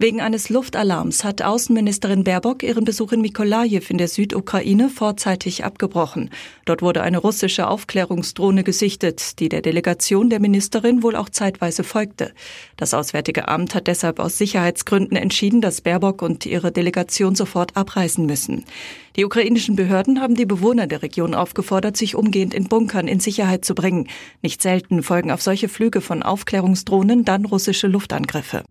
Wegen eines Luftalarms hat Außenministerin Baerbock ihren Besuch in Mikolajew in der Südukraine vorzeitig abgebrochen. Dort wurde eine russische Aufklärungsdrohne gesichtet, die der Delegation der Ministerin wohl auch zeitweise folgte. Das Auswärtige Amt hat deshalb aus Sicherheitsgründen entschieden, dass Baerbock und ihre Delegation sofort abreisen müssen. Die ukrainischen Behörden haben die Bewohner der Region aufgefordert, sich umgehend in Bunkern in Sicherheit zu bringen. Nicht selten folgen auf solche Flüge von Aufklärungsdrohnen dann russische Luftangriffe.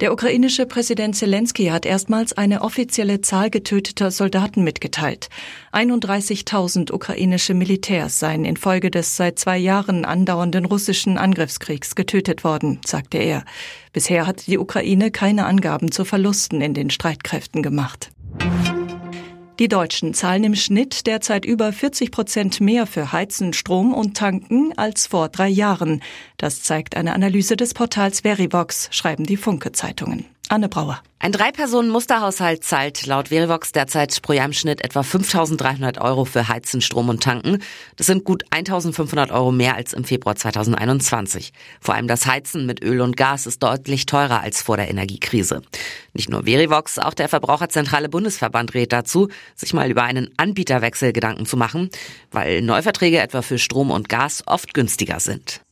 Der ukrainische Präsident Zelensky hat erstmals eine offizielle Zahl getöteter Soldaten mitgeteilt. 31.000 ukrainische Militärs seien infolge des seit zwei Jahren andauernden russischen Angriffskriegs getötet worden, sagte er. Bisher hat die Ukraine keine Angaben zu Verlusten in den Streitkräften gemacht. Die Deutschen zahlen im Schnitt derzeit über 40 Prozent mehr für Heizen, Strom und Tanken als vor drei Jahren. Das zeigt eine Analyse des Portals Verivox, schreiben die Funke-Zeitungen. Anne Brauer. Ein Drei-Personen-Musterhaushalt zahlt laut Verivox derzeit pro Jahr im Schnitt etwa 5.300 Euro für Heizen, Strom und Tanken. Das sind gut 1.500 Euro mehr als im Februar 2021. Vor allem das Heizen mit Öl und Gas ist deutlich teurer als vor der Energiekrise. Nicht nur Verivox, auch der Verbraucherzentrale Bundesverband rät dazu, sich mal über einen Anbieterwechsel Gedanken zu machen, weil Neuverträge etwa für Strom und Gas oft günstiger sind.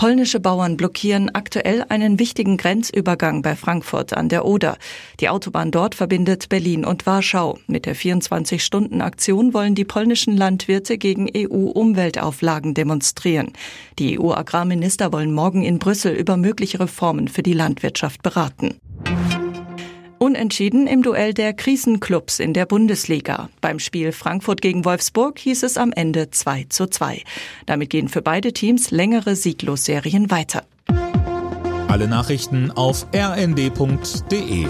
Polnische Bauern blockieren aktuell einen wichtigen Grenzübergang bei Frankfurt an der Oder. Die Autobahn dort verbindet Berlin und Warschau. Mit der 24-Stunden-Aktion wollen die polnischen Landwirte gegen EU-Umweltauflagen demonstrieren. Die EU-Agrarminister wollen morgen in Brüssel über mögliche Reformen für die Landwirtschaft beraten. Unentschieden im Duell der Krisenclubs in der Bundesliga. Beim Spiel Frankfurt gegen Wolfsburg hieß es am Ende 2 zu 2. Damit gehen für beide Teams längere Sieglosserien weiter. Alle Nachrichten auf rnd.de